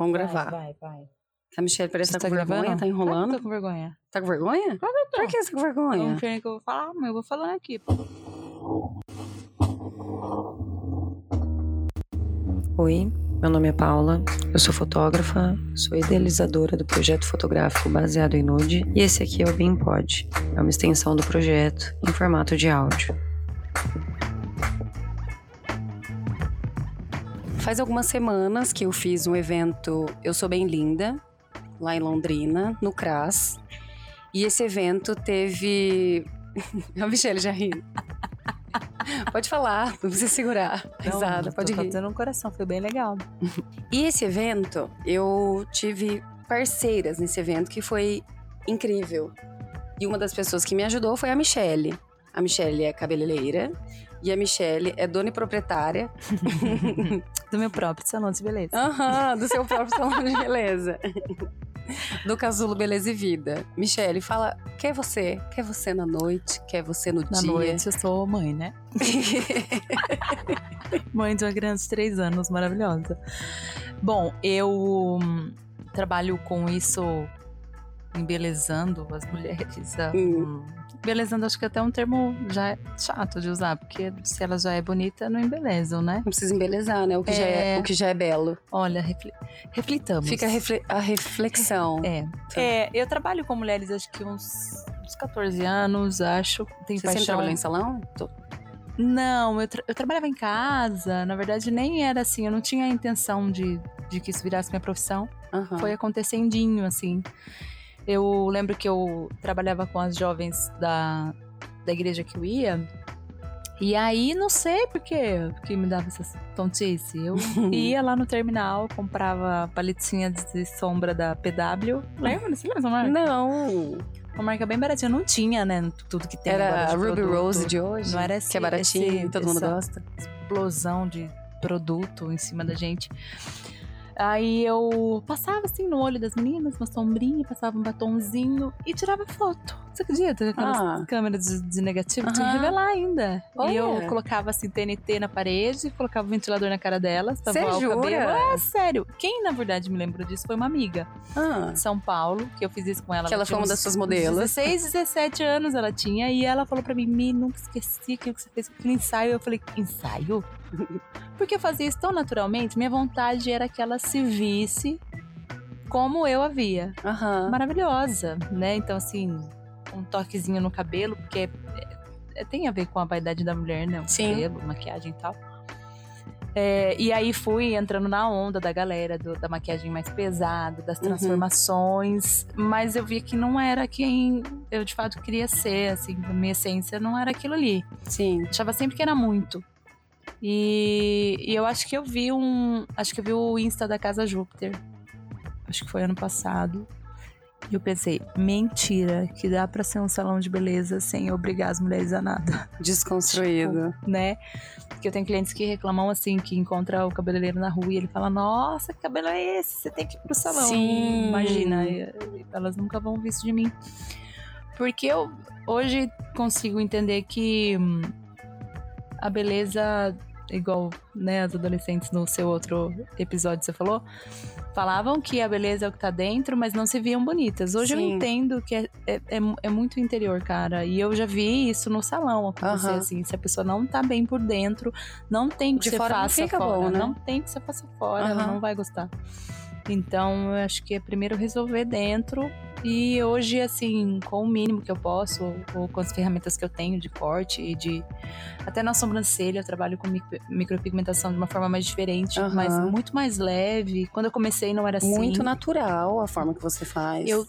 Vamos gravar. Vai, vai. A Michelle parece que tá com tá vergonha, gravando? tá enrolando. Tô com vergonha. Tá com vergonha? Claro que eu tô. Por que você tá com Eu vergonha? não sei nem o que eu vou falar, mas eu vou falando aqui. pô. Oi, meu nome é Paula, eu sou fotógrafa, sou idealizadora do projeto fotográfico baseado em nude e esse aqui é o BeamPod, é uma extensão do projeto em formato de áudio. Faz algumas semanas que eu fiz um evento Eu Sou Bem Linda, lá em Londrina, no CRAS. E esse evento teve. A Michelle já riu. Pode falar, não precisa segurar. Risada, Não, pode rir. fazendo um coração, foi bem legal. E esse evento, eu tive parceiras nesse evento que foi incrível. E uma das pessoas que me ajudou foi a Michelle. A Michelle é cabeleireira e a Michelle é dona e proprietária Do meu próprio salão de beleza. Aham, do seu próprio salão de beleza. Do Casulo Beleza e Vida. Michelle, fala, quer você? Quer você na noite? Quer você no Na dia? noite eu sou mãe, né? Mãe de uma criança de 3 anos, maravilhosa. Bom, eu hum, trabalho com isso embelezando as mulheres. ah, Hum. Embelezando, acho que até é um termo já é chato de usar, porque se ela já é bonita, não embelezam, né? Não precisa embelezar, né? O que, Já, é, É. o que já é belo. Olha, refle- reflitamos. Fica a, refle- a reflexão. É. é, eu trabalho com mulheres acho que uns, uns 14 anos, acho. Tenho Você sempre paixão. trabalhou em salão? Tô- Não, eu, tra- eu trabalhava em casa, na verdade nem era assim, eu não tinha a intenção de, de que isso virasse minha profissão. Aham. Foi acontecendinho, assim. Eu lembro que eu trabalhava com as jovens da, da igreja que eu ia. E aí, não sei por que me dava essa tontice. Eu ia lá no terminal, comprava paletinha de sombra da PW. Lembra? Você lembra essa marca? Não. Uma marca bem baratinha. Não tinha, né? Tudo que tem Era a Ruby produto. Rose de hoje. Não era esse, Que é baratinho esse- todo mundo gosta. explosão de produto em cima da gente. Aí eu passava assim no olho das meninas, uma sombrinha, passava um batonzinho e tirava foto. Você acredita? Aquelas Ah. câmeras de, de negativo, tinha que revelar ainda. Olha. E eu colocava assim TNT na parede, colocava o ventilador na cara delas, voar o jura? cabelo. É sério. Quem na verdade me lembrou disso foi uma amiga Ah. de São Paulo, que eu fiz isso com ela. Que ela foi uma das suas modelos. 16, 17 anos ela tinha. E ela falou pra mim, Mi, nunca esqueci aquilo que você fez aquele ensaio. Eu falei, ensaio? Porque eu fazia isso tão naturalmente. Minha vontade era que ela se visse como eu a via. Aham. Maravilhosa, né? Então, assim, um toquezinho no cabelo, porque é- é- tem a ver com a vaidade da mulher, né? O Sim. cabelo, maquiagem e tal. É, e aí fui entrando na onda da galera, do- da maquiagem mais pesada, das Uhum. transformações, mas eu vi que não era quem eu de fato queria ser, assim, minha essência não era aquilo ali. Sim. Achava sempre que era muito. E, e eu acho que eu vi um. Acho que eu vi o Insta da Casa Júpiter. Acho que foi ano passado. E eu pensei, mentira, que dá pra ser um salão de beleza sem obrigar as mulheres a nada, Desconstruído. né? Porque eu tenho clientes que reclamam assim, que encontra o cabeleireiro na rua e ele fala, nossa, que cabelo é esse? Você tem que ir pro salão. Sim. Imagina, elas nunca vão ver isso de mim. Porque eu hoje consigo entender que hum, a beleza, igual né, as adolescentes no seu outro episódio você falou, falavam que a beleza é o que tá dentro, mas não se viam bonitas. Hoje eu Sim. entendo que é, é, é, é muito interior, cara. E eu já vi isso no salão acontecer, Aham. assim. Se a pessoa não tá bem por dentro, não tem que De você fora não faça fica fora. bom, né? Não tem que você faça fora, ela Aham. não vai gostar. Então, eu acho que é primeiro resolver dentro. E hoje, assim, com o mínimo que eu posso, ou, com as ferramentas que eu tenho de corte e de. Até na sobrancelha, eu trabalho com micro- micropigmentação de uma forma mais diferente, Aham. mas muito mais leve. Quando eu comecei, não era assim. Muito natural a forma que você faz. Eu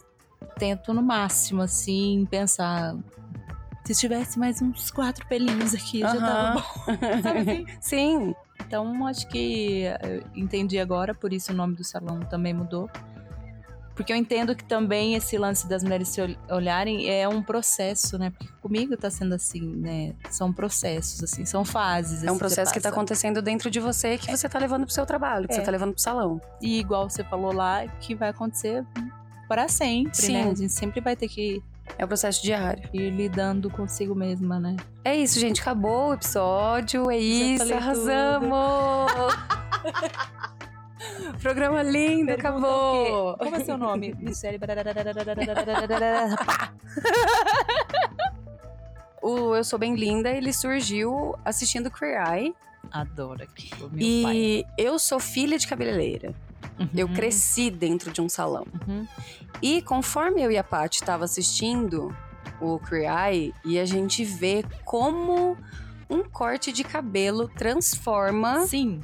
tento no máximo, assim, pensar. Se tivesse mais uns quatro pelinhos aqui, já tava bom. Sabe assim? Sim. Então, acho que eu entendi agora, por isso o nome do salão também mudou. Porque eu entendo que também esse lance das mulheres se ol- olharem é um processo, né? Porque comigo tá sendo assim, né? São processos, assim, são fases. É um assim, processo você que tá acontecendo dentro de você que você tá levando pro seu trabalho, que É. você tá levando pro salão. E igual você falou lá, que vai acontecer para sempre, Sim. né? A gente sempre vai ter que É o processo diário. ir lidando consigo mesma, né? É isso, gente. Acabou o episódio. É isso. Arrasamos. Programa lindo, Pergunta acabou. Como é seu nome? Michele. Pá. O Eu Sou Bem Linda, ele surgiu assistindo Queer Eye. Adoro aquilo, meu pai. E eu sou filha de cabeleireira. Eu Uhum, cresci dentro de um salão. uhum. E conforme eu e a Paty estava assistindo o Queer Eye, e a gente vê como um corte de cabelo transforma Sim.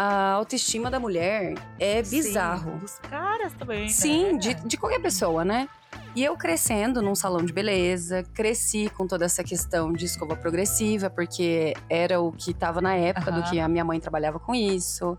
A autoestima da mulher. É bizarro. Sim, dos caras também. Sim, né? de, de qualquer pessoa, né? E eu crescendo num salão de beleza, cresci com toda essa questão de escova progressiva, porque era o que tava na época do que a minha mãe trabalhava com isso.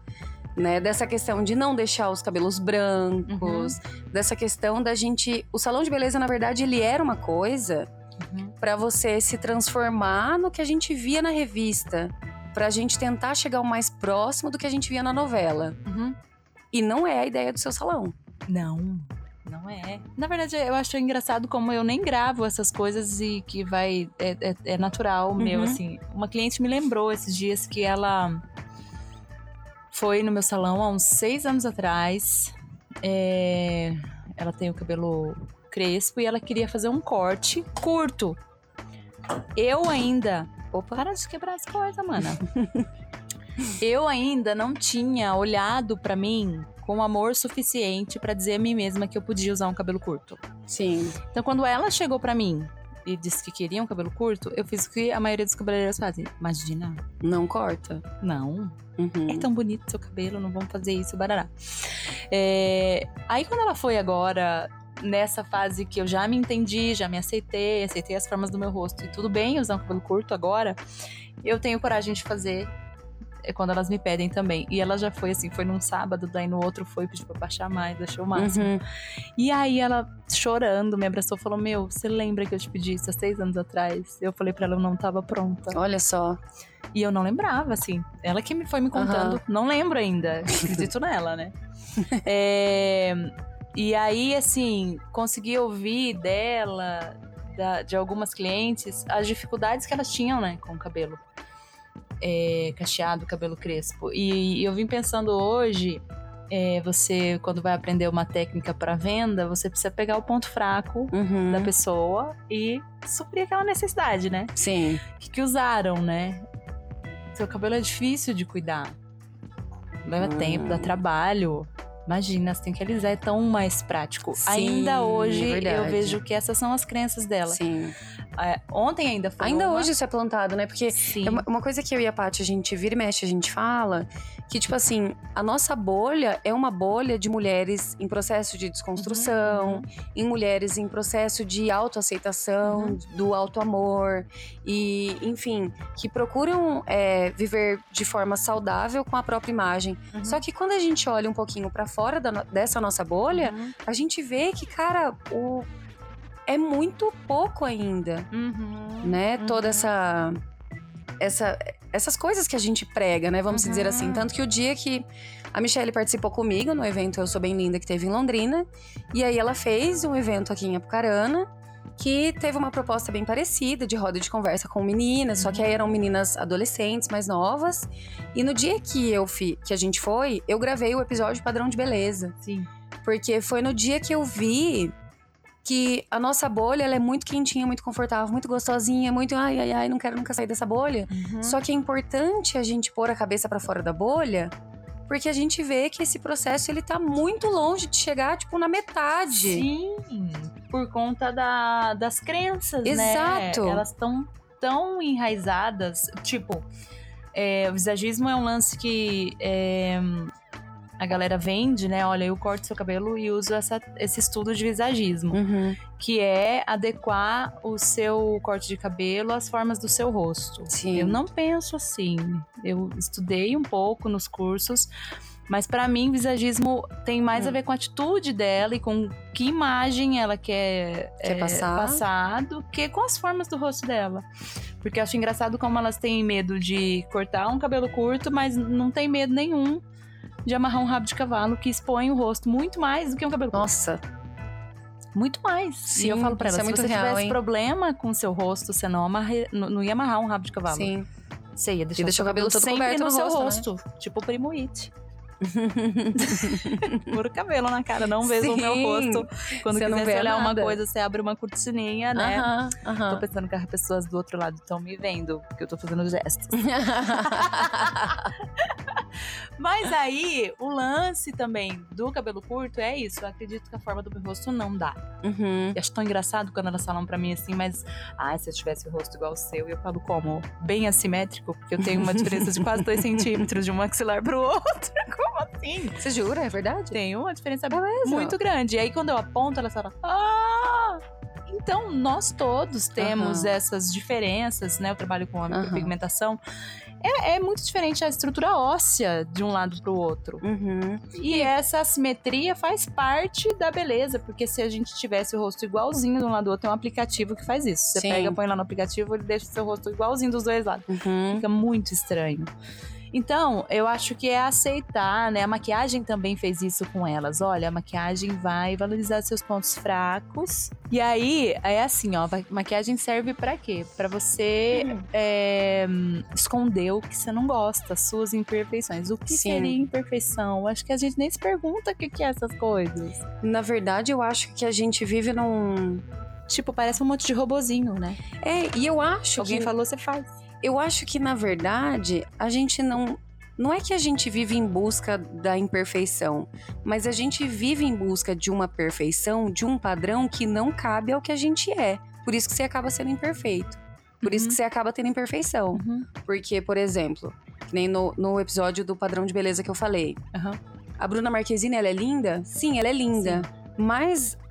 Né, dessa questão de não deixar os cabelos brancos, Uhum. dessa questão da gente. O salão de beleza, na verdade, ele era uma coisa Uhum. pra você se transformar no que a gente via na revista, pra gente tentar chegar o mais próximo do que a gente via na novela. Uhum. E não é a ideia do seu salão. Não, não é. Na verdade, eu acho engraçado como eu nem gravo essas coisas e que vai. É, é- é natural meu, Uhum. assim. Uma cliente me lembrou esses dias que ela foi no meu salão há uns seis anos atrás. É, ela tem o cabelo crespo e ela queria fazer um corte curto. Eu ainda. Opa, para de quebrar as coisas, mana. eu ainda não tinha olhado pra mim com amor suficiente pra dizer a mim mesma que eu podia usar um cabelo curto. Sim. Então, quando ela chegou pra mim e disse que queria um cabelo curto, eu fiz o que a maioria dos cabeleireiros fazem. Imagina, Não corta. não, Uhum. é tão bonito seu cabelo, não vamos fazer isso, barará. É, Aí quando ela foi agora nessa fase que eu já me entendi, já me aceitei, aceitei as formas do meu rosto e tudo bem usar um cabelo curto agora, eu tenho coragem de fazer é quando elas me pedem também. E ela já foi assim, foi num sábado, daí no outro foi pedir pra baixar mais, achei o máximo. Uhum. E aí ela, chorando, me abraçou e falou: Meu, você lembra que eu te pedi isso há seis anos atrás? Eu falei pra ela, eu não tava pronta. Olha só. E eu não lembrava, assim. Ela que me foi me contando. Aham. Não lembro ainda. Acredito nela, né? É, e aí, assim, consegui ouvir dela, da- de algumas clientes, as dificuldades que elas tinham, né, com o cabelo é, cacheado, cabelo crespo. E, eu vim pensando hoje. é, você, quando vai aprender uma técnica para venda, você precisa pegar o ponto fraco Uhum. da pessoa e suprir aquela necessidade, né? Sim. O que, que usaram, né? Seu cabelo é difícil de cuidar. Leva Hum. tempo, dá trabalho. Imagina, você tem que alisar, é tão mais prático. Sim, ainda hoje eu vejo que essas são as crenças dela. Sim. É, ontem ainda foi. Ainda uma- hoje isso é plantado, né? Porque Sim. é uma, uma coisa que eu e a Paty, a gente vira e mexe, a gente fala, que, tipo assim, a nossa bolha é uma bolha de mulheres em processo de desconstrução, Uhum. em mulheres em processo de autoaceitação, Uhum. do auto-amor, e, enfim, que procuram é, viver de forma saudável com a própria imagem. Uhum. Só que quando a gente olha um pouquinho pra fora da dessa nossa bolha, Uhum. a gente vê que, cara, o... é muito pouco ainda, Uhum. né? Toda Uhum. essa, essa. Essas coisas que a gente prega, né? Vamos Uhum. dizer assim. Tanto que o dia que a Michelle participou comigo no evento Eu Sou Bem Linda, que teve em Londrina. E aí ela fez um evento aqui em Apucarana. Que teve uma proposta bem parecida, de roda de conversa com meninas, só que aí eram meninas adolescentes, mais novas. E no dia que eu fi, que a gente foi, eu gravei o episódio Padrão de Beleza. Sim. Porque foi no dia que eu vi que a nossa bolha ela é muito quentinha, muito confortável, muito gostosinha, muito ai, ai, ai, não quero nunca sair dessa bolha. Uhum. Só que é importante a gente pôr a cabeça pra fora da bolha, porque a gente vê que esse processo ele tá muito longe de chegar, tipo, na metade. Sim, por conta da, das crenças, Exato. né? Elas estão tão enraizadas. Tipo, é, o visagismo é um lance que é, a galera vende, né? Olha, eu corto seu cabelo e uso essa- esse estudo de visagismo, Uhum. que é adequar o seu corte de cabelo às formas do seu rosto. Sim. Eu não penso assim. Eu estudei um pouco nos cursos, mas pra mim visagismo tem mais Hum. a ver com a atitude dela e com que imagem ela quer, Quer é, passar. do que com as formas do rosto dela. Porque eu acho engraçado como elas têm medo de cortar um cabelo curto, mas não tem medo nenhum de amarrar um rabo de cavalo que expõe o rosto muito mais do que um cabelo. Nossa, Muito mais. Sim, e eu falo pra ela, é se você real, tivesse hein? problema com o seu rosto, você não, amarre, não, não ia amarrar um rabo de cavalo. sim. Você ia deixar E seu o cabelo todo sempre coberto no, no seu rosto, né? rosto. Tipo o Primo It. Puro cabelo na cara, não vejo o meu rosto. Quando Você quiser olhar uma nada. coisa, você abre uma cortininha, né? Aham, Tô aham. pensando que as pessoas do outro lado estão me vendo, porque eu tô fazendo gestos. Mas aí, o lance também do cabelo curto é isso. Eu acredito que a forma do meu rosto não dá. Uhum. Eu acho tão engraçado quando elas falam pra mim assim, mas ah, se eu tivesse o rosto igual o seu, eu falo como? Bem assimétrico, porque eu tenho uma diferença de quase 2 centímetros de um maxilar pro outro. Como assim? Você jura? É verdade? Tem uma diferença Beleza. muito grande. E aí, quando eu aponto, elas falam, ah! Então, nós todos temos Aham. essas diferenças, né? Eu trabalho com a Aham. pigmentação. É, é muito diferente a estrutura óssea de um lado pro outro. Uhum. E essa assimetria faz parte da beleza, porque se a gente tivesse o rosto igualzinho de um lado do outro, tem um aplicativo que faz isso. Você Sim. pega, põe lá no aplicativo, ele deixa o seu rosto igualzinho dos dois lados. Uhum. Fica muito estranho. Então, eu acho que é aceitar, né? A maquiagem também fez isso com elas. Olha, a maquiagem vai valorizar seus pontos fracos. E aí, é assim, ó, maquiagem serve pra quê? Pra você Uhum. é, hum, esconder o que você não gosta, as suas imperfeições. O que Sim. seria imperfeição? Acho que a gente nem se pergunta o que que é essas coisas. Na verdade, eu acho que a gente vive num. Tipo, parece um monte de robozinho, né? É, e eu acho Alguém que. falou, você faz. Eu acho que, na verdade, a gente não. Não é que a gente vive em busca da imperfeição, mas a gente vive em busca de uma perfeição, de um padrão que não cabe ao que a gente é. Por isso que você acaba sendo imperfeito. Por isso Uhum. que você acaba tendo imperfeição. Uhum. Porque, por exemplo, nem no, no episódio do padrão de beleza que eu falei. Aham. A Bruna Marquezine, ela é linda? Sim, ela é linda. Mas a-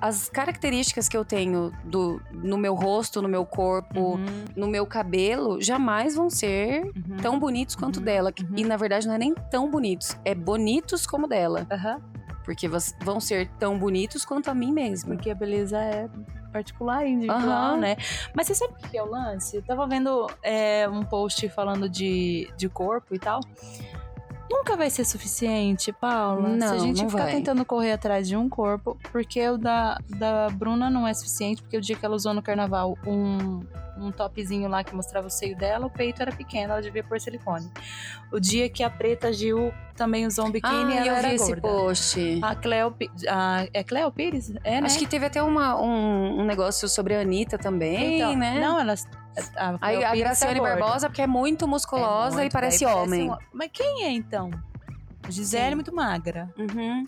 as características que eu tenho do, no meu rosto, no meu corpo, Uhum. no meu cabelo, jamais vão ser Uhum. tão bonitos quanto Uhum. dela. Uhum. E na verdade não é nem tão bonitos, é bonitos como dela. Porque vão ser tão bonitos quanto a mim mesma. Porque a beleza é particular, individual, né? Mas você sabe o que é o lance? Eu tava vendo é, um post falando de, de corpo e tal. Nunca vai ser suficiente, Paula. Se a Não, gente não ficar vai. tentando correr atrás de um corpo, porque o da, da Bruna não é suficiente, porque o dia que ela usou no carnaval um, um topzinho lá que mostrava o seio dela, o peito era pequeno, ela devia pôr silicone. O dia que a Preta Gil também usou um biquíni, ah, ela eu era vi esse gorda. post. A Cleo, a, é Cleo Pires? É, né? Acho que teve até uma- um, um negócio sobre a Anitta também, Então, né? Não, elas. A, Aí Cleo a Graciane. Barbosa, porque é muito É musculosa muito, e parece homem. um- Mas quem é então? Gisele Sim. muito magra. Uhum.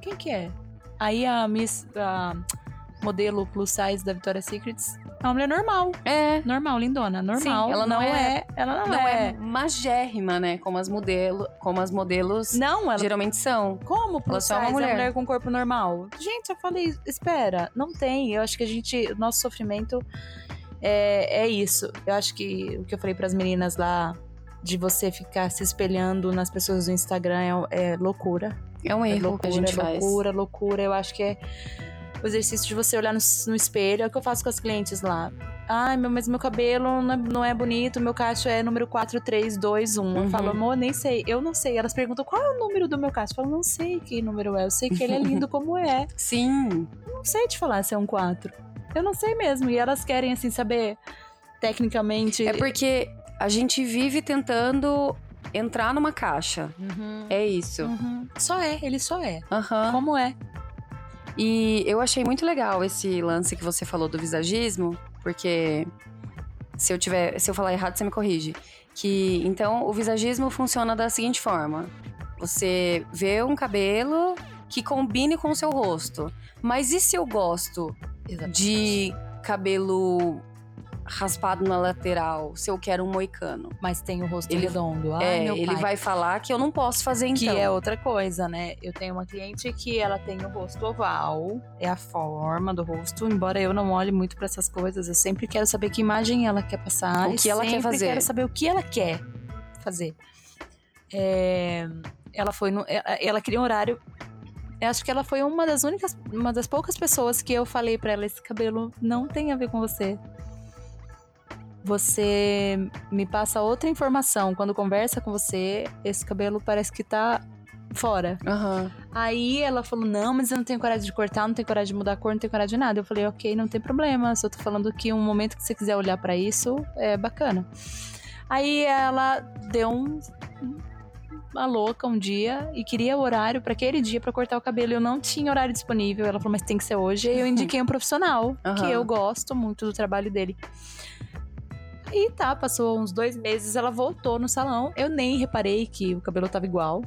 Quem que é? Aí a Miss. A modelo plus size da Victoria's Secrets é uma mulher normal. É. Normal, lindona. Normal. Sim, ela não é- Ela não, Não é. é magérrima, né? Como as, modelo, como as modelos Não, ela. geralmente são. Como plus Ela é size uma é mulher. mulher com corpo normal? Gente, eu falei, espera, não tem. Eu acho que a gente, o nosso sofrimento é, é isso. Eu acho que o que eu falei para as meninas lá de você ficar se espelhando nas pessoas do Instagram é, é loucura. É um É erro loucura, que a gente é faz. loucura, loucura. Eu acho que é o exercício de você olhar no, no espelho. É o que eu faço com as clientes lá. Ai, meu, mas meu cabelo não é, não é bonito, meu cacho é número 4321. Eu Uhum. falo, amor, nem sei. Eu não sei. Elas perguntam qual é o número do meu cacho. Eu falo, não sei que número é. Eu sei que ele é lindo como é. Sim. Não sei te falar se é um 4. Eu não sei mesmo. E elas querem, assim, saber tecnicamente. É porque a gente vive tentando entrar numa caixa. Uhum. É isso. Uhum. Só é, ele só é. Aham. Como é? E eu achei muito legal esse lance que você falou do visagismo, porque se eu tiver, se eu falar errado, você me corrige. Que então o visagismo funciona da seguinte forma: você vê um cabelo que combine com o seu rosto. Mas e se eu gosto de cabelo raspado na lateral, se eu quero um moicano? Mas tem o rosto Ele- redondo. Ai, é, meu ele pai. vai falar que eu não posso fazer então. Que é outra coisa, né? Eu tenho uma cliente que ela tem o rosto oval, é a forma do rosto, embora eu não olhe muito pra essas coisas, eu sempre quero saber que imagem ela quer passar. O que ela quer sempre fazer. quero saber o que ela quer fazer. É, ela foi no, ela, ela queria um horário. Eu acho que ela foi uma das únicas, uma das poucas pessoas que eu falei pra ela: esse cabelo não tem a ver com você. Você me passa outra informação. Quando conversa com você, esse cabelo parece que tá fora. Aham. Aí ela falou: Não, mas eu não tenho coragem de cortar, não tenho coragem de mudar a cor, não tenho coragem de nada. Eu falei: Ok, não tem problema. Só tô falando que um momento que você quiser olhar pra isso é bacana. Aí ela deu um, a louca um dia e queria horário para aquele dia para cortar o cabelo. Eu não tinha horário disponível. Ela falou, mas tem que ser hoje. E eu indiquei um profissional, Aham. que eu gosto muito do trabalho dele. Aí tá, passou uns dois meses, ela voltou no salão. Eu nem reparei que o cabelo tava igual.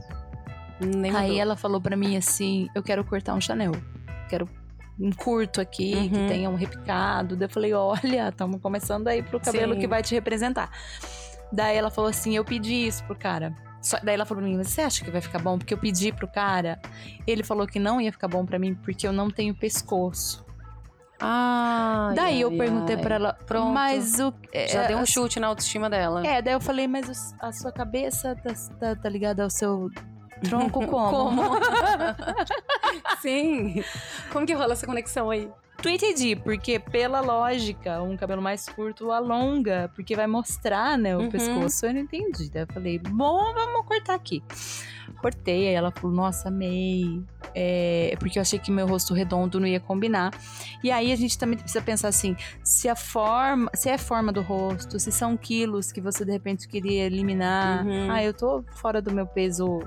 Nem Aí mudou. ela falou pra mim assim: eu quero cortar um Chanel. Quero um curto aqui, Uhum. que tenha um repicado. Daí eu falei: olha, estamos começando aí pro cabelo Sim. que vai te representar. Daí ela falou assim: eu pedi isso pro cara. Só- daí ela falou pra mim: você acha que vai ficar bom? Porque eu pedi pro cara. Ele falou que não ia ficar bom pra mim porque eu não tenho pescoço. Ai, daí eu ai, perguntei ai. pra ela: Pronto. mas o. Já é, deu um chute na autoestima dela. É, daí eu falei: mas a sua cabeça tá, tá, tá ligada ao seu tronco como? Sim. Como que rola essa conexão aí? Tu entendi, porque pela lógica, um cabelo mais curto alonga, porque vai mostrar, né, o Uhum. pescoço. Eu não entendi. Daí eu falei, bom, vamos cortar aqui. Cortei, aí ela falou, nossa, amei. É, porque eu achei que meu rosto redondo não ia combinar. E aí a gente também precisa pensar assim, se a forma, se é a forma do rosto, se são quilos que você de repente queria eliminar. Uhum. Ah, eu tô fora do meu peso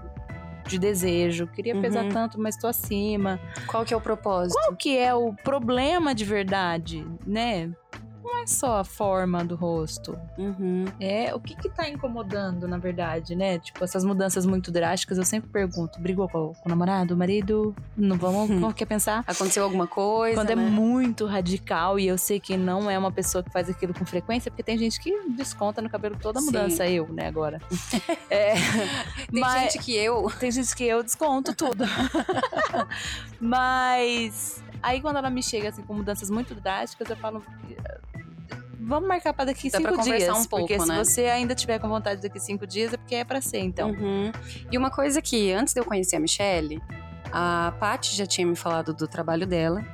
de desejo, queria pesar Uhum. tanto, mas tô acima Qual que é o propósito? qual que é o problema de verdade, né? Não é só a forma do rosto. Uhum. É o que que tá incomodando, na verdade, né? Tipo, essas mudanças muito drásticas, eu sempre pergunto: brigou com, com o namorado, o marido? Não vamos, como quer pensar? Aconteceu alguma coisa, Quando é né? muito radical e eu sei que não é uma pessoa que faz aquilo com frequência, porque tem gente que desconta no cabelo toda a Sim. mudança, eu, né, agora. É, Tem mas- gente que eu... tem gente que eu desconto tudo. Mas aí quando ela me chega assim com mudanças muito drásticas, eu falo. Vamos marcar para daqui Dá cinco conversar dias. um pouco, porque se né? você ainda tiver com vontade daqui cinco dias, é porque é pra ser, então. Uhum. E uma coisa que, antes de eu conhecer a Michelle, a Paty já tinha me falado do trabalho dela,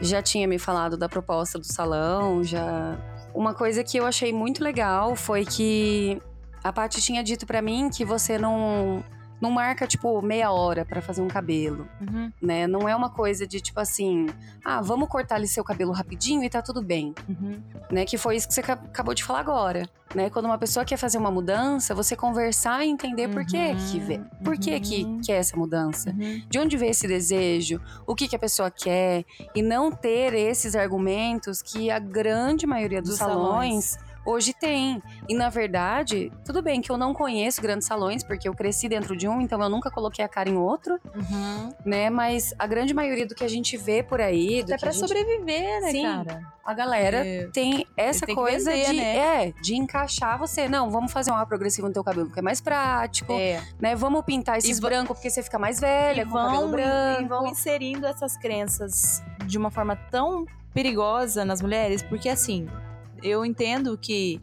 já tinha me falado da proposta do salão, já... Uma coisa que eu achei muito legal foi que a Paty tinha dito pra mim que você não, não marca, tipo, meia hora pra fazer um cabelo, Uhum, né? Não é uma coisa de, tipo assim, ah, vamos cortar ali seu cabelo rapidinho e tá tudo bem uhum. né? Que foi isso que você ca- acabou de falar agora, né? Quando uma pessoa quer fazer uma mudança, você conversar e entender por que que vê, por que que Uhum. quer essa mudança, Uhum. de onde veio esse desejo, o que que a pessoa quer e não ter esses argumentos que a grande maioria dos, Dos salões, hoje tem. E na verdade, tudo bem que eu não conheço grandes salões porque eu cresci dentro de um, então eu nunca coloquei a cara em outro, Uhum. né? Mas a grande maioria do que a gente vê por aí, É que pra gente- sobreviver, né, Sim. cara? a galera É. tem essa tem coisa vender, de, né? é, de encaixar você. Não, vamos fazer uma progressiva no teu cabelo, que é mais prático, É. né? Vamos pintar esses E brancos porque você fica mais velha, com o cabelo vão, branco. e vão inserindo essas crenças de uma forma tão perigosa nas mulheres, porque assim, eu entendo que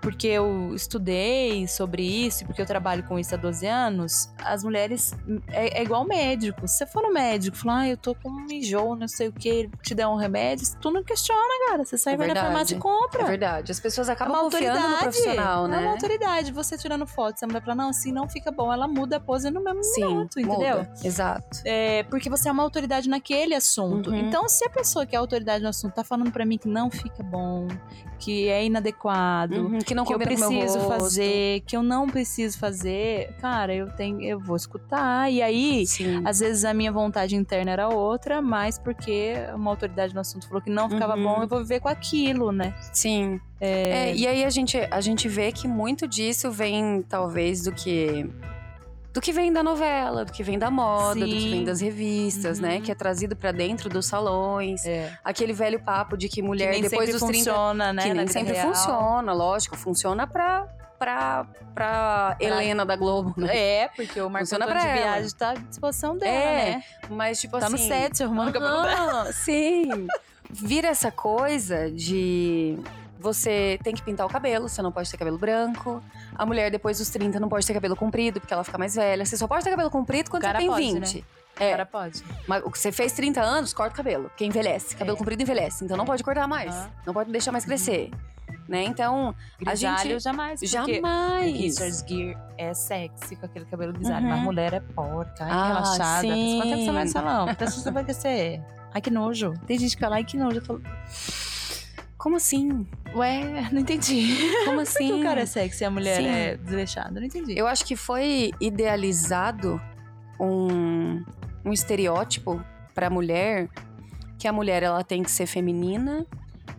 porque eu estudei sobre isso, porque eu trabalho com isso há 12 anos, as mulheres é, é igual médico. Se você for no médico, falar, ah, eu tô com um enjoo, não sei o que, ele te der um remédio, tu não questiona, cara. Você sai, É vai na farmácia e compra. É verdade. As pessoas É acabam uma confiando no profissional, É né? uma autoridade. Você tirando foto, você mulher fala, não, assim não fica bom. Ela muda a pose no mesmo Sim, minuto, entendeu? muda. Exato. É, porque você é uma autoridade naquele assunto. Uhum. Então, se a pessoa que é autoridade no assunto tá falando pra mim que não fica bom, que é inadequado, Uhum, que não que eu preciso fazer, que eu não preciso fazer, cara, eu tenho, eu vou escutar. E aí, Sim. às vezes a minha vontade interna era outra, mas porque uma autoridade no assunto falou que não ficava Uhum. bom, eu vou viver com aquilo, né? Sim. É, e aí a gente, a gente vê que muito disso vem, talvez, do que. Do que vem da novela, do que vem da moda, do que Sim. vem das revistas, Uhum. né? Que é trazido pra dentro dos salões. É. Aquele velho papo de que mulher que nem depois sempre dos 30 funciona, né? que nem sempre real. funciona, lógico, funciona pra, pra, pra Helena da Globo, né? É, porque o Marco Antônio de. Viagem tá à disposição dela, É, né? Mas, tipo Tá assim. no set arrumando o cabelo dela. Sim. Vira essa coisa de você tem que pintar o cabelo, você não pode ter cabelo branco. A mulher depois dos 30 não pode ter cabelo comprido, porque ela fica mais velha. Você só pode ter cabelo comprido quando você tem pode, 20. O É, cara pode. mas o que você fez 30 anos, corta o cabelo, porque envelhece. Cabelo É. comprido envelhece, então não pode cortar mais. Aham. Não pode deixar mais crescer. Né? Então, A Grisalho gente- jamais. jamais. Richard Gere é sexy com aquele cabelo grisalho, Uhum. mas mulher é porca, é Ah, relaxada. sim. Quanto tempo você vai no salão? Quanto tempo você vai crescer? Ai, que nojo. Tem gente que fala, ai, que nojo. Eu falo, Como assim? Ué, não entendi. Como Por assim? que o cara é sexy e a mulher Sim. é desleixada? Não entendi. Eu acho que foi idealizado um, um estereótipo para a mulher que a mulher ela tem que ser feminina,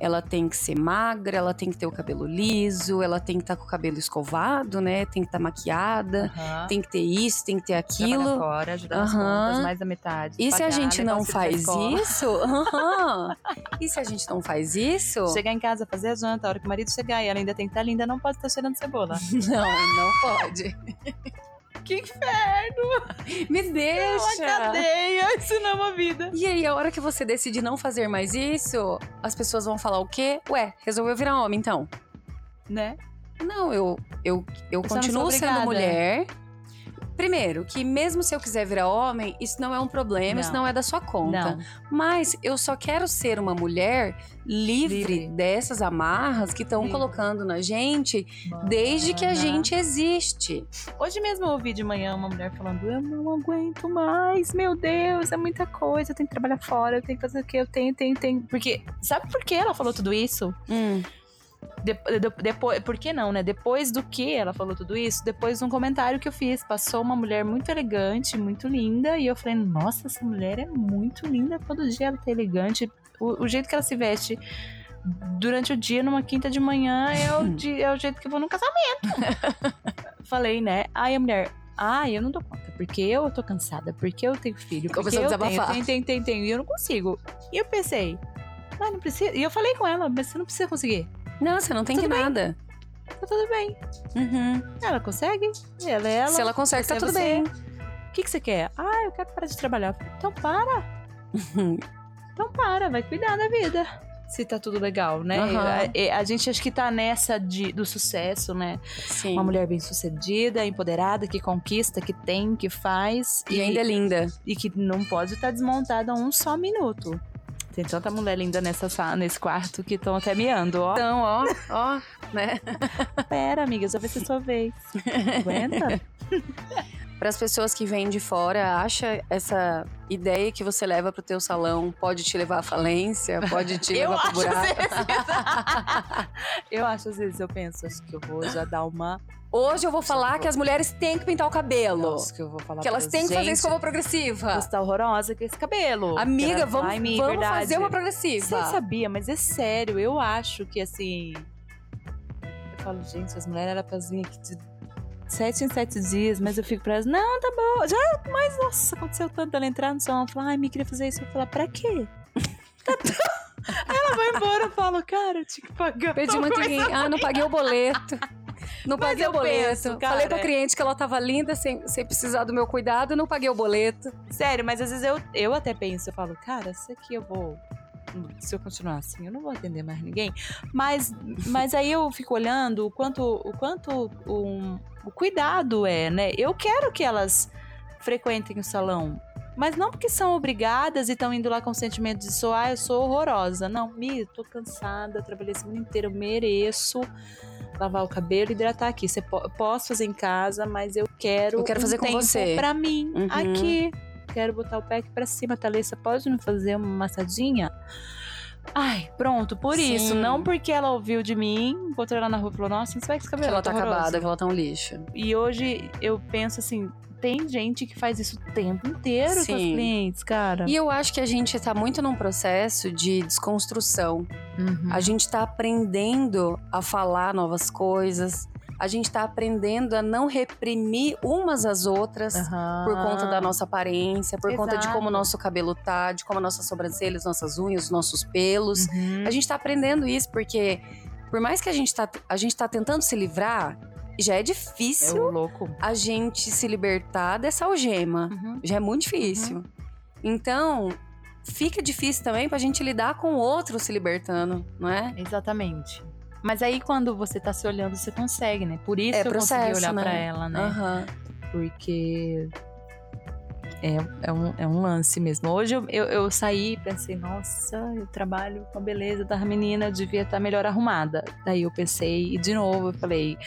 ela tem que ser magra, ela tem que ter o cabelo liso, ela tem que estar com o cabelo escovado, né? Tem que estar maquiada, Aham. tem que ter isso, tem que ter Trabalhar aquilo. fora, ajudar nas Aham. contas, mais da metade. E se a gente não faz isso? Aham. E se a gente não faz isso? Chegar em casa, fazer a janta, a hora que o marido chegar e ela ainda tem que estar linda, não pode estar cheirando cebola. Não, não pode. Que inferno! Me É uma deixa. cadeia, isso não é uma vida. E aí, a hora que você decide não fazer mais isso, as pessoas vão falar o quê? Ué, resolveu virar homem então? Né? Não, eu, eu, eu Eu sou continuo sendo mulher. Primeiro, que mesmo se eu quiser virar homem, isso não é um problema, isso Não. não é da sua conta. Não. Mas eu só quero ser uma mulher livre, Livre. dessas amarras que estão colocando na gente desde que a gente existe. Hoje mesmo eu ouvi de manhã uma mulher falando: Eu não aguento mais, meu Deus, é muita coisa, eu tenho que trabalhar fora, eu tenho que fazer o que, eu tenho, tenho, tenho. Porque, sabe por que ela falou tudo isso? Hum, De- de- depois, por que não, né? Depois do que ela falou tudo isso, depois de um comentário que eu fiz, passou uma mulher muito elegante, muito linda, e eu falei, nossa, essa mulher é muito linda, todo dia ela tá elegante. O, o jeito que ela se veste durante o dia, numa quinta de manhã, é o, é o jeito que eu vou num casamento. falei, né? Aí a mulher. Ah, eu não dou conta, porque eu tô cansada, porque eu tenho filho, porque Começou a eu tenho, tenho, tenho, tenho, tenho, e eu não consigo. E eu pensei, mas não precisa. E eu falei com ela, mas você não precisa conseguir. Não, você não tem Tudo que bem. nada. Tá tudo bem. Uhum. Ela consegue? Ela é ela. Se ela consegue, tá é tudo bem. O que, que você quer? Ah, eu quero parar de trabalhar. Então para. Então para, vai cuidar da vida. Se tá tudo legal, né? Aham. A, a gente acho que tá nessa de, do sucesso, né? Sim. Uma mulher bem sucedida, empoderada, que conquista, que tem, que faz. E ainda é linda. e que não pode estar desmontada um só minuto. Tem tanta mulher linda nessa sala, nesse quarto que estão até miando, ó. Então, ó, ó, né? Pera, amiga, já vai ser sua vez. Aguenta? Para as pessoas que vêm de fora, acha essa ideia que você leva pro teu salão pode te levar à falência, pode te levar acho buraco. Eu acho, às vezes, eu penso, acho que eu vou já dar uma. Hoje eu vou falar que as mulheres têm que pintar o cabelo. Acho que eu vou falar Que elas têm que fazer escova progressiva. Você tá horrorosa com esse cabelo. Amiga, vamos, vamos verdade. fazer uma progressiva. Você sabia, mas é sério, eu acho que assim. Eu falo, gente, as mulheres eram pra vir aqui de sete em sete dias, mas eu fico pra elas, não, tá bom, já, mas nossa, aconteceu tanto ela entrar no salão, falar, ai, me queria fazer isso, eu falar, pra quê? Tá tão- Aí ela vai embora, eu falo, cara, eu tinha que pagar. Pedi uma coisa cliente. Ah, não paguei o boleto. Não Mas paguei o boleto. penso, cara, Falei pra cliente que ela tava linda, sem, sem precisar do meu cuidado, não paguei o boleto. Sério, mas às vezes eu, eu até penso, eu falo, cara, isso aqui eu vou. Se eu continuar assim, eu não vou atender mais ninguém. Mas, mas aí eu fico olhando o quanto o, quanto um, o cuidado é, né? Eu quero que elas frequentem o salão. Mas não porque são obrigadas e estão indo lá com o sentimento de sou, ah, eu sou horrorosa. Não, Mi, eu tô cansada, trabalhei a semana inteira, eu mereço lavar o cabelo e hidratar aqui. Você po posso fazer em casa, mas eu quero Eu quero um fazer com você. pra mim Uhum. aqui. Quero botar o pé aqui pra cima. Thalissa, pode me fazer uma massadinha? Ai, pronto, por Sim. isso. Não porque ela ouviu de mim, encontrou ela na rua e falou: Nossa, você vai com esse Que cabelo? ela tá horroroso." acabada, que ela tá um lixo. E hoje eu penso assim: tem gente que faz isso o tempo inteiro com os Sim. clientes, cara. E eu acho que a gente tá muito num processo de desconstrução. Uhum. A gente tá aprendendo a falar novas coisas. A gente tá aprendendo a não reprimir umas às outras. Aham. Por conta da nossa aparência, por conta de Exato. como o nosso cabelo tá, de como nossas sobrancelhas, nossas unhas, os nossos pelos. Uhum. A gente tá aprendendo isso porque, por mais que a gente tá, a gente tá tentando se livrar, já é É difícil louco. a gente se libertar dessa algema. Uhum. Já é muito difícil. Então, fica difícil também pra gente lidar com o outro se libertando, não é? Exatamente. Mas aí quando você tá se olhando, você consegue, né? Por isso É que eu consegui processo, olhar né? pra ela, né? Aham. Porque é, é, um, é um lance mesmo. Hoje eu, eu, eu saí e pensei, nossa, eu trabalho com a beleza da menina, eu devia estar melhor arrumada. Daí eu pensei, e de novo eu falei.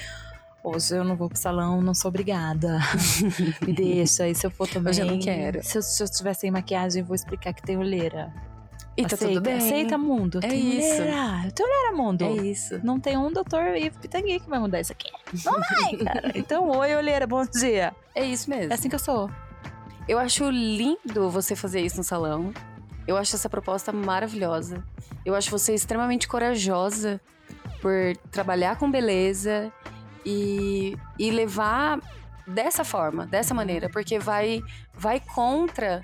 Hoje eu não vou pro salão, não sou obrigada. Me deixa. E se eu for também. Hoje eu não quero. Se eu, se eu estiver sem maquiagem, eu vou explicar que tem olheira. E tá aceita, tudo bem. Aceita mundo. É Tem isso. mulher, Tolera mundo. É isso. Não tem um doutor Ivo Pitangui que vai mudar isso aqui. Não vai, cara. Então, oi, olheira, bom dia. É isso mesmo. É assim que eu sou. Eu acho lindo você fazer isso no salão. Eu acho essa proposta maravilhosa. Eu acho você extremamente corajosa por trabalhar com beleza e, e levar dessa forma, dessa maneira, porque vai, vai contra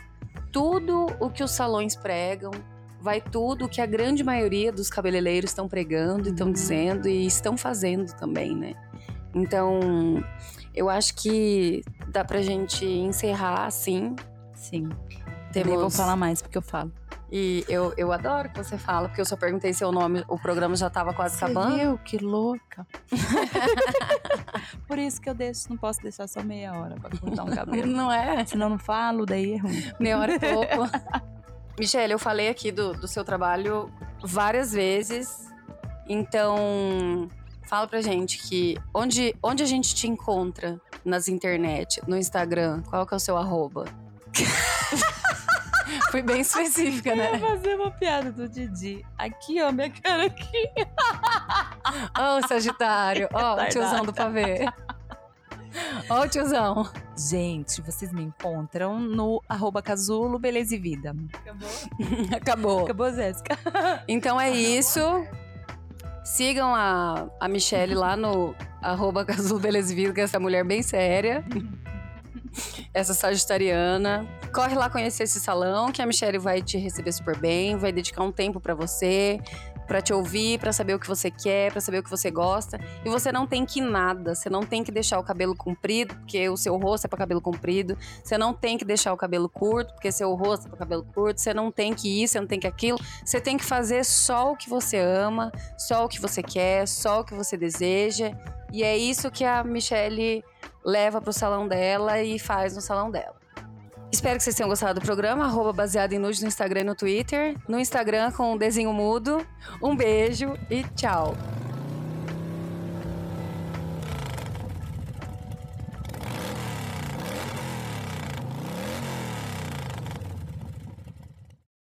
tudo o que os salões pregam, vai tudo o que a grande maioria dos cabeleireiros estão pregando e estão Uhum. dizendo e estão fazendo também, né? Então, eu acho que dá pra gente encerrar assim. Sim. Temos... Nem vou falar mais, porque eu falo. E eu, eu adoro que você fala, porque eu só perguntei seu nome, o programa já tava quase acabando. viu? Que louca. Por isso que eu deixo, não posso deixar só meia hora pra cortar um cabelo. Não é? Senão eu não falo, daí é ruim. Meia hora é pouco. Michelle, eu falei aqui do, do seu trabalho várias vezes. Então, fala pra gente que onde, onde a gente te encontra nas internet, no Instagram, qual que é o seu arroba? Fui bem específica, Eu ia né? fazer uma piada do Didi. Aqui, ó, minha cara aqui. Ô, Sagitário. Ó, o Vai tiozão do pavê. Ó, o tiozão. Gente, vocês me encontram no arroba casulo, beleza e vida. Acabou? Acabou. Acabou, Jéssica. Então é isso. Sigam a, a Michelle lá no arroba Casulo Beleza e Vida, que é essa mulher bem séria. Essa sagitariana. Corre lá conhecer esse salão, que a Michelle vai te receber super bem, vai dedicar um tempo pra você, pra te ouvir, pra saber o que você quer, pra saber o que você gosta. E você não tem que nada, você não tem que deixar o cabelo comprido, porque o seu rosto é pra cabelo comprido. Você não tem que deixar o cabelo curto, porque seu rosto é pra cabelo curto. Você não tem que isso, você não tem que aquilo. Você tem que fazer só o que você ama, só o que você quer, só o que você deseja. E é isso que a Michelle leva pro salão dela e faz no salão dela. Espero que vocês tenham gostado do programa, arroba baseado em nude no Instagram e no Twitter. No Instagram com o desenho mudo. Um beijo e tchau!